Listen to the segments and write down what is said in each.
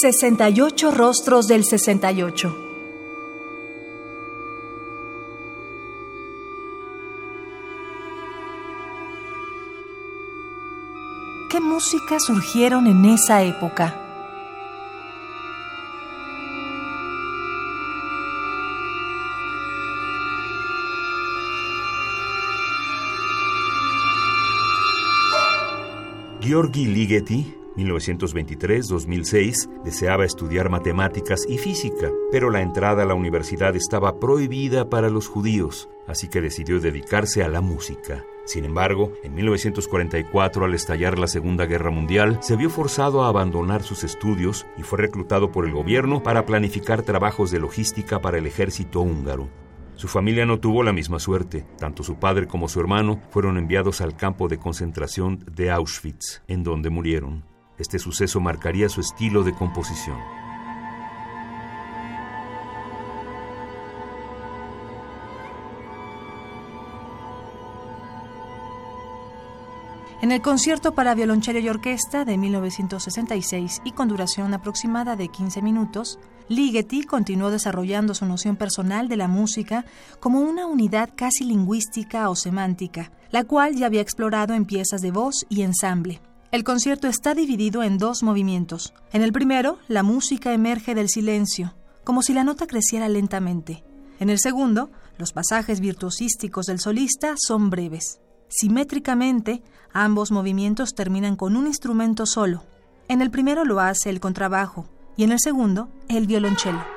68 rostros del 68. ¿Qué música surgieron en esa época? Georgi Ligeti 1923-2006 deseaba estudiar matemáticas y física, pero la entrada a la universidad estaba prohibida para los judíos, así que decidió dedicarse a la música. Sin embargo, en 1944, al estallar la Segunda Guerra Mundial, se vio forzado a abandonar sus estudios y fue reclutado por el gobierno para planificar trabajos de logística para el ejército húngaro. Su familia no tuvo la misma suerte. Tanto su padre como su hermano fueron enviados al campo de concentración de Auschwitz, en donde murieron. Este suceso marcaría su estilo de composición. En el concierto para violonchelo y orquesta de 1966 y con duración aproximada de 15 minutos, Ligeti continuó desarrollando su noción personal de la música como una unidad casi lingüística o semántica, la cual ya había explorado en piezas de voz y ensamble. El concierto está dividido en dos movimientos. En el primero, la música emerge del silencio, como si la nota creciera lentamente. En el segundo, los pasajes virtuosísticos del solista son breves. Simétricamente, ambos movimientos terminan con un instrumento solo. En el primero lo hace el contrabajo y en el segundo el violonchelo.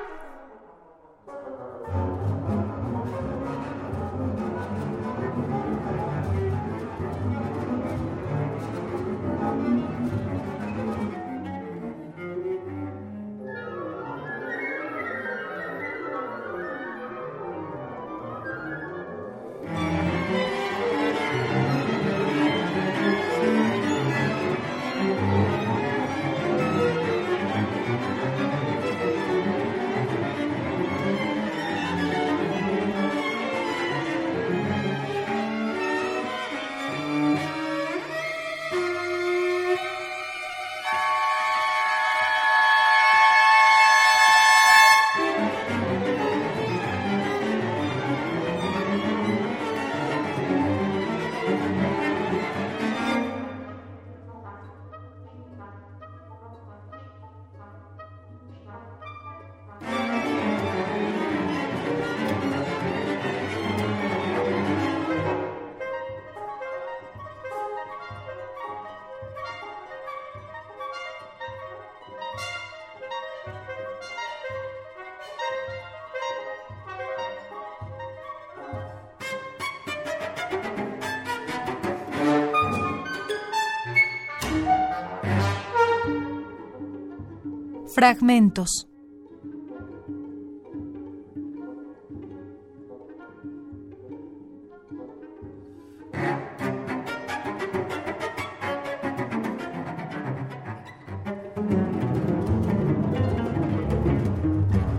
Fragmentos.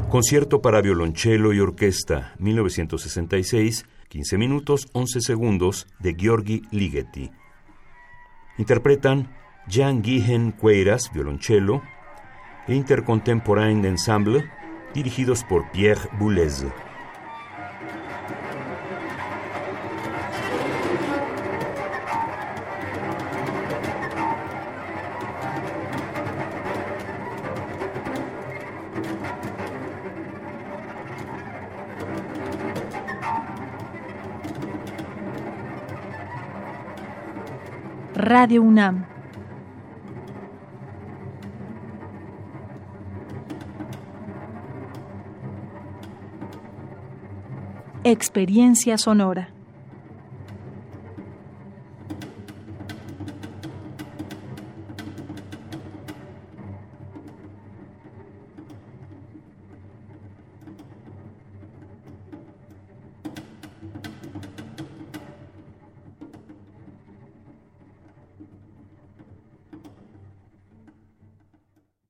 Concierto para violonchelo y orquesta, 1966, 15 minutos 11 segundos, de Georgi Ligeti. Interpretan Jan Gihen Cueiras, violonchelo, Intercontemporain Ensemble, dirigidos por Pierre Boulez. Radio UNAM Experiencia Sonora.